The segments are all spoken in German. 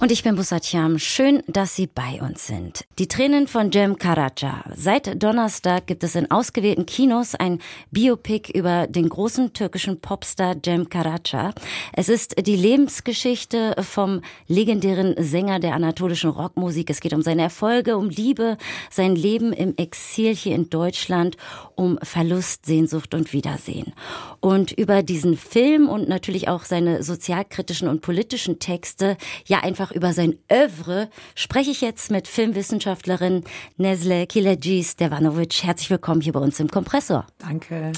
und ich bin Busatjam. Schön, dass Sie bei uns sind. Die Tränen von Jem Karaca. Seit Donnerstag gibt es in ausgewählten Kinos ein Biopic über den großen türkischen Popstar Jem Karaca. Es ist die Lebensgeschichte vom legendären Sänger der anatolischen Rockmusik. Es geht um seine Erfolge, um Liebe, sein Leben im Exil hier in Deutschland, um Verlust, Sehnsucht und Wiedersehen. Und über diesen Film und natürlich auch seine sozialkritischen und politischen Texte, ja einfach über sein Övre spreche ich jetzt mit Filmwissenschaftlerin Nesle Kileji-Stevanovic. Herzlich willkommen hier bei uns im Kompressor. Danke.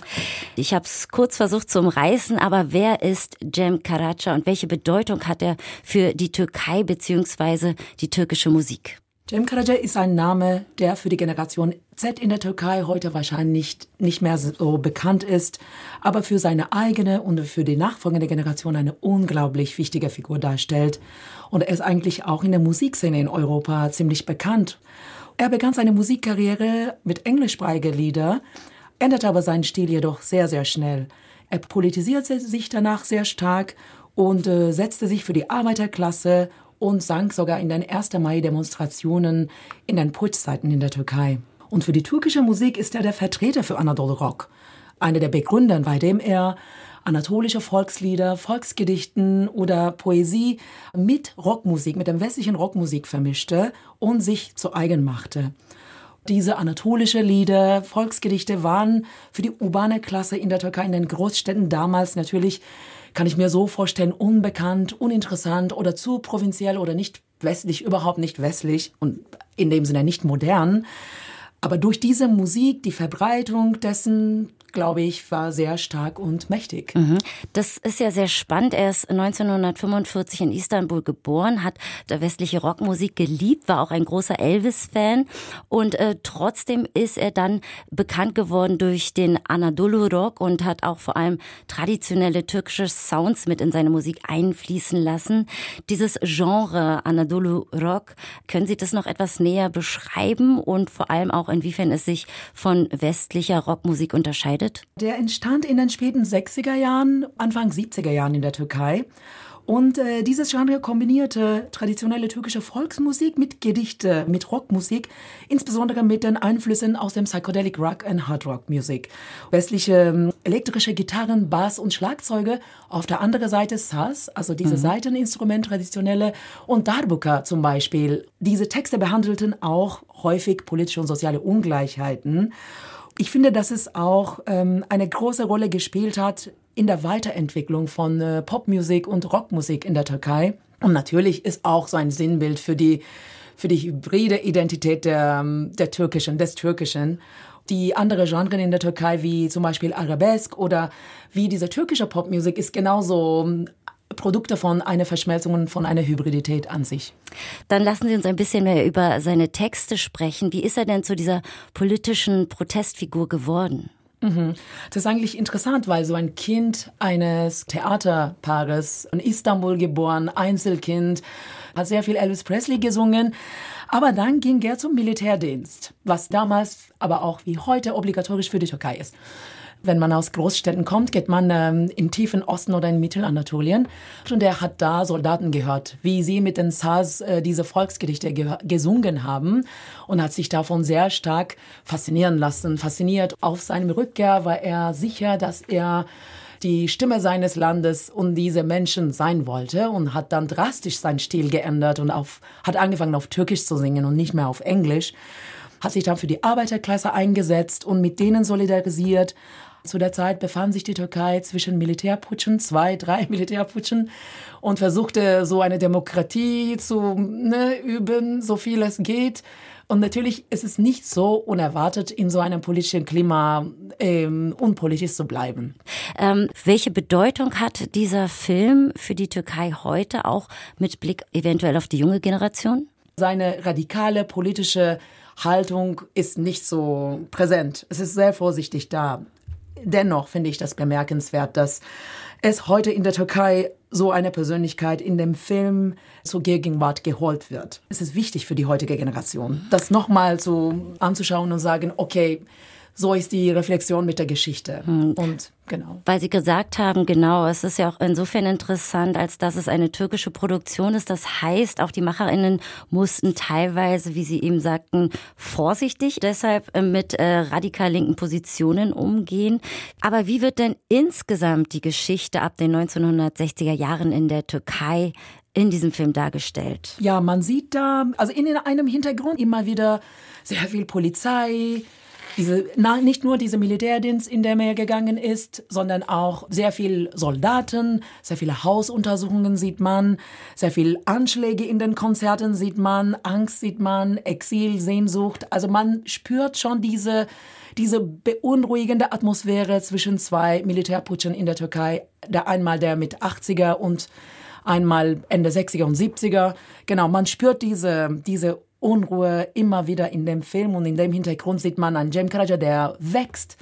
Ich habe es kurz versucht zu umreißen, aber wer ist Cem Karaca und welche Bedeutung hat er für die Türkei bzw. die türkische Musik? Cem Karaca ist ein Name, der für die Generation Z in der Türkei heute wahrscheinlich nicht, mehr so bekannt ist, aber für seine eigene und für die nachfolgende Generation eine unglaublich wichtige Figur darstellt. Und er ist eigentlich auch in der Musikszene in Europa ziemlich bekannt. Er begann seine Musikkarriere mit englischsprachigen Lieder, änderte aber seinen Stil jedoch sehr, sehr schnell. Er politisierte sich danach sehr stark und äh, setzte sich für die Arbeiterklasse und sang sogar in den 1. Mai-Demonstrationen in den Putschzeiten in der Türkei. Und für die türkische Musik ist er der Vertreter für Anadolu Rock, einer der Begründer, bei dem er anatolische Volkslieder, Volksgedichten oder Poesie mit Rockmusik, mit der westlichen Rockmusik vermischte und sich zu eigen machte. Diese anatolische Lieder, Volksgedichte waren für die urbane Klasse in der Türkei, in den Großstädten damals natürlich kann ich mir so vorstellen, unbekannt, uninteressant oder zu provinziell oder nicht westlich, überhaupt nicht westlich und in dem Sinne nicht modern. Aber durch diese Musik, die Verbreitung dessen, glaube ich, war sehr stark und mächtig. Mhm. Das ist ja sehr spannend. Er ist 1945 in Istanbul geboren, hat der westliche Rockmusik geliebt, war auch ein großer Elvis-Fan und äh, trotzdem ist er dann bekannt geworden durch den Anadolu Rock und hat auch vor allem traditionelle türkische Sounds mit in seine Musik einfließen lassen. Dieses Genre Anadolu Rock, können Sie das noch etwas näher beschreiben und vor allem auch inwiefern es sich von westlicher Rockmusik unterscheidet? Gegründet? Der entstand in den späten 60er Jahren, Anfang 70er Jahren in der Türkei. Und äh, dieses Genre kombinierte traditionelle türkische Volksmusik mit Gedichte, mit Rockmusik, insbesondere mit den Einflüssen aus dem Psychedelic Rock und Hard Rock Music. Westliche ähm, elektrische Gitarren, Bass und Schlagzeuge, auf der anderen Seite Saz, also diese mhm. Seiteninstrument, traditionelle, und Darbuka zum Beispiel. Diese Texte behandelten auch häufig politische und soziale Ungleichheiten. Ich finde, dass es auch ähm, eine große Rolle gespielt hat in der Weiterentwicklung von äh, Popmusik und Rockmusik in der Türkei. Und natürlich ist auch so ein Sinnbild für die, für die hybride Identität der, ähm, der Türkischen, des Türkischen. Die andere Genres in der Türkei, wie zum Beispiel Arabesk oder wie diese türkische Popmusik, ist genauso ähm, Produkte von einer Verschmelzung und von einer Hybridität an sich. Dann lassen Sie uns ein bisschen mehr über seine Texte sprechen. Wie ist er denn zu dieser politischen Protestfigur geworden? Mhm. Das ist eigentlich interessant, weil so ein Kind eines Theaterpaares in Istanbul geboren, Einzelkind, hat sehr viel Elvis Presley gesungen. Aber dann ging er zum Militärdienst, was damals, aber auch wie heute obligatorisch für die Türkei ist. Wenn man aus Großstädten kommt, geht man ähm, im tiefen Osten oder in Mittelanatolien. Und er hat da Soldaten gehört, wie sie mit den Sars äh, diese Volksgedichte ge gesungen haben und hat sich davon sehr stark faszinieren lassen. Fasziniert auf seinem Rückkehr war er sicher, dass er die Stimme seines Landes und diese Menschen sein wollte und hat dann drastisch seinen Stil geändert und auf, hat angefangen auf Türkisch zu singen und nicht mehr auf Englisch hat sich dann für die Arbeiterklasse eingesetzt und mit denen solidarisiert, zu der Zeit befand sich die Türkei zwischen Militärputschen, zwei, drei Militärputschen und versuchte so eine Demokratie zu ne, üben, so viel es geht. Und natürlich ist es nicht so unerwartet, in so einem politischen Klima ähm, unpolitisch zu bleiben. Ähm, welche Bedeutung hat dieser Film für die Türkei heute, auch mit Blick eventuell auf die junge Generation? Seine radikale politische Haltung ist nicht so präsent. Es ist sehr vorsichtig da dennoch finde ich das bemerkenswert, dass es heute in der Türkei so eine Persönlichkeit in dem Film zur Gegenwart geholt wird. Es ist wichtig für die heutige Generation, das nochmal so anzuschauen und sagen, okay, so ist die Reflexion mit der Geschichte. Hm. Und genau. Weil Sie gesagt haben, genau, es ist ja auch insofern interessant, als dass es eine türkische Produktion ist. Das heißt, auch die MacherInnen mussten teilweise, wie Sie eben sagten, vorsichtig deshalb äh, mit äh, radikal linken Positionen umgehen. Aber wie wird denn insgesamt die Geschichte ab den 1960er Jahren in der Türkei in diesem Film dargestellt? Ja, man sieht da, also in einem Hintergrund immer wieder sehr viel Polizei, diese, na, nicht nur diese Militärdienst, in der er gegangen ist, sondern auch sehr viel Soldaten, sehr viele Hausuntersuchungen sieht man, sehr viel Anschläge in den Konzerten sieht man, Angst sieht man, Exil, Sehnsucht. Also man spürt schon diese, diese beunruhigende Atmosphäre zwischen zwei Militärputschen in der Türkei. Der einmal der mit 80er und einmal Ende 60er und 70er. Genau, man spürt diese, diese Unruhe immer wieder in dem Film und in dem Hintergrund sieht man einen Cem Karaca, der wächst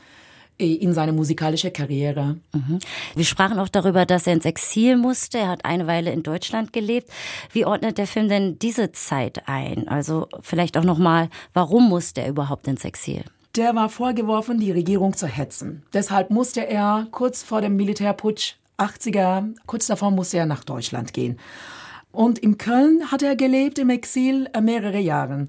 äh, in seine musikalische Karriere. Mhm. Wir sprachen auch darüber, dass er ins Exil musste. Er hat eine Weile in Deutschland gelebt. Wie ordnet der Film denn diese Zeit ein? Also vielleicht auch noch mal, warum musste er überhaupt ins Exil? Der war vorgeworfen, die Regierung zu hetzen. Deshalb musste er kurz vor dem Militärputsch 80er, kurz davor musste er nach Deutschland gehen. Und in Köln hat er gelebt im Exil äh, mehrere Jahre.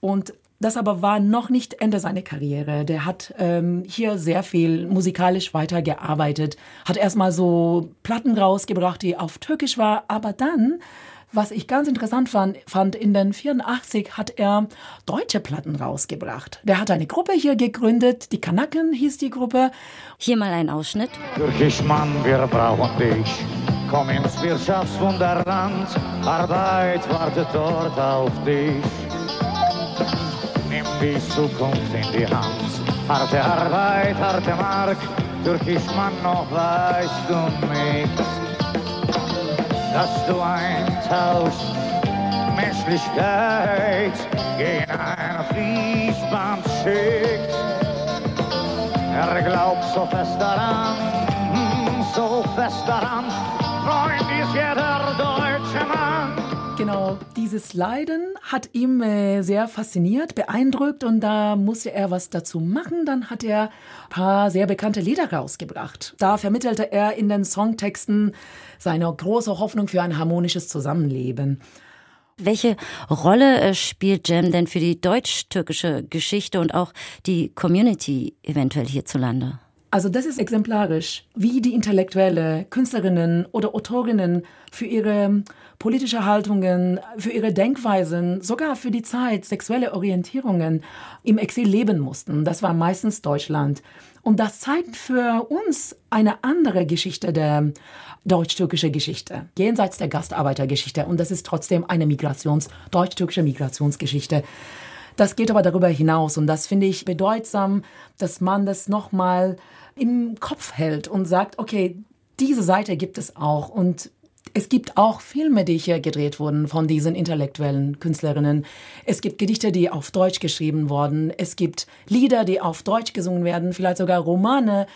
Und das aber war noch nicht Ende seiner Karriere. Der hat ähm, hier sehr viel musikalisch weitergearbeitet, hat erstmal so Platten rausgebracht, die auf Türkisch war, aber dann was ich ganz interessant fand, fand, in den 84 hat er deutsche Platten rausgebracht. Der hat eine Gruppe hier gegründet, die Kanaken hieß die Gruppe. Hier mal ein Ausschnitt. Türkisch Mann, wir brauchen dich. Komm ins Wirtschaftswunderland, Arbeit wartet dort auf dich. Nimm die Zukunft in die Hand, harte Arbeit, harte Mark, Türkisch Mann, noch weißt du nicht, dass du eintauschst Menschlichkeit gegen ein Fließband schickt. Er glaubt so fest daran, hm, so fest daran, Genau, dieses Leiden hat ihm äh, sehr fasziniert, beeindruckt und da musste er was dazu machen. Dann hat er ein paar sehr bekannte Lieder rausgebracht. Da vermittelte er in den Songtexten seine große Hoffnung für ein harmonisches Zusammenleben. Welche Rolle äh, spielt Jam denn für die deutsch-türkische Geschichte und auch die Community eventuell hierzulande? Also das ist exemplarisch, wie die Intellektuelle, Künstlerinnen oder Autorinnen für ihre politische Haltungen, für ihre Denkweisen, sogar für die Zeit, sexuelle Orientierungen im Exil leben mussten. Das war meistens Deutschland. Und das zeigt für uns eine andere Geschichte der deutsch-türkischen Geschichte, jenseits der Gastarbeitergeschichte. Und das ist trotzdem eine Migrations-, deutsch-türkische Migrationsgeschichte. Das geht aber darüber hinaus und das finde ich bedeutsam, dass man das nochmal im Kopf hält und sagt, okay, diese Seite gibt es auch und es gibt auch Filme, die hier gedreht wurden von diesen intellektuellen Künstlerinnen. Es gibt Gedichte, die auf Deutsch geschrieben wurden. Es gibt Lieder, die auf Deutsch gesungen werden, vielleicht sogar Romane,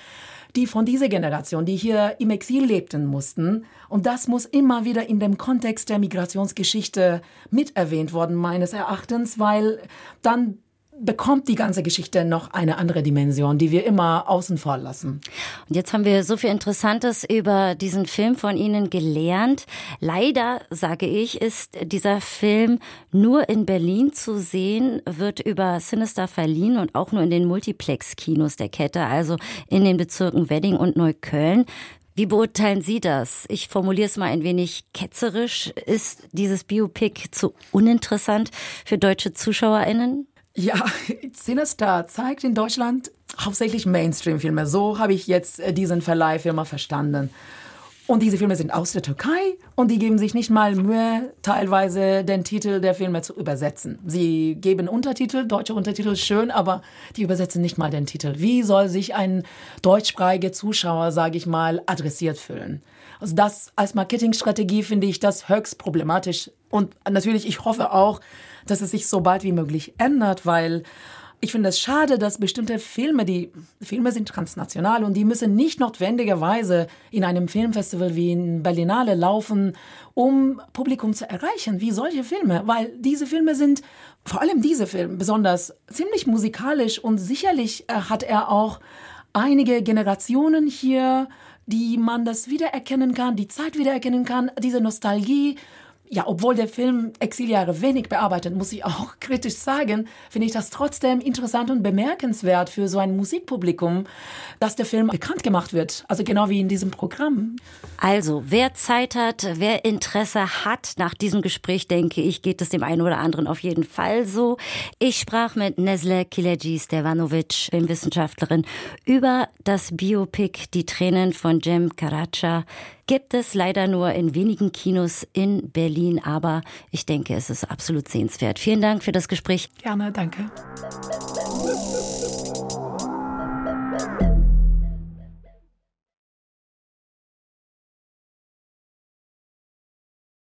die von dieser Generation, die hier im Exil lebten mussten. Und das muss immer wieder in dem Kontext der Migrationsgeschichte mit erwähnt worden, meines Erachtens, weil dann bekommt die ganze Geschichte noch eine andere Dimension, die wir immer außen vor lassen. Und jetzt haben wir so viel Interessantes über diesen Film von Ihnen gelernt. Leider, sage ich, ist dieser Film nur in Berlin zu sehen, wird über Sinister verliehen und auch nur in den Multiplex-Kinos der Kette, also in den Bezirken Wedding und Neukölln. Wie beurteilen Sie das? Ich formuliere es mal ein wenig ketzerisch. Ist dieses Biopic zu uninteressant für deutsche ZuschauerInnen? Ja, Sinister zeigt in Deutschland hauptsächlich Mainstream-Filme. So habe ich jetzt äh, diesen Verleihfilmer verstanden. Und diese Filme sind aus der Türkei und die geben sich nicht mal Mühe, teilweise den Titel der Filme zu übersetzen. Sie geben Untertitel, deutsche Untertitel, schön, aber die übersetzen nicht mal den Titel. Wie soll sich ein deutschsprachiger Zuschauer, sage ich mal, adressiert fühlen? Also das als Marketingstrategie finde ich das höchst problematisch. Und natürlich, ich hoffe auch, dass es sich so bald wie möglich ändert, weil ich finde es schade, dass bestimmte Filme, die Filme sind transnational und die müssen nicht notwendigerweise in einem Filmfestival wie in Berlinale laufen, um Publikum zu erreichen, wie solche Filme, weil diese Filme sind, vor allem diese Filme besonders, ziemlich musikalisch und sicherlich äh, hat er auch einige Generationen hier, die man das wiedererkennen kann, die Zeit wiedererkennen kann, diese Nostalgie ja, obwohl der Film Exiljahre wenig bearbeitet, muss ich auch kritisch sagen, finde ich das trotzdem interessant und bemerkenswert für so ein Musikpublikum, dass der Film bekannt gemacht wird. Also genau wie in diesem Programm. Also, wer Zeit hat, wer Interesse hat, nach diesem Gespräch, denke ich, geht es dem einen oder anderen auf jeden Fall so. Ich sprach mit Nesle Kileji Stevanovic, Filmwissenschaftlerin, über das Biopic Die Tränen von Jem Karacha gibt es leider nur in wenigen Kinos in Berlin, aber ich denke, es ist absolut sehenswert. Vielen Dank für das Gespräch. Gerne, danke.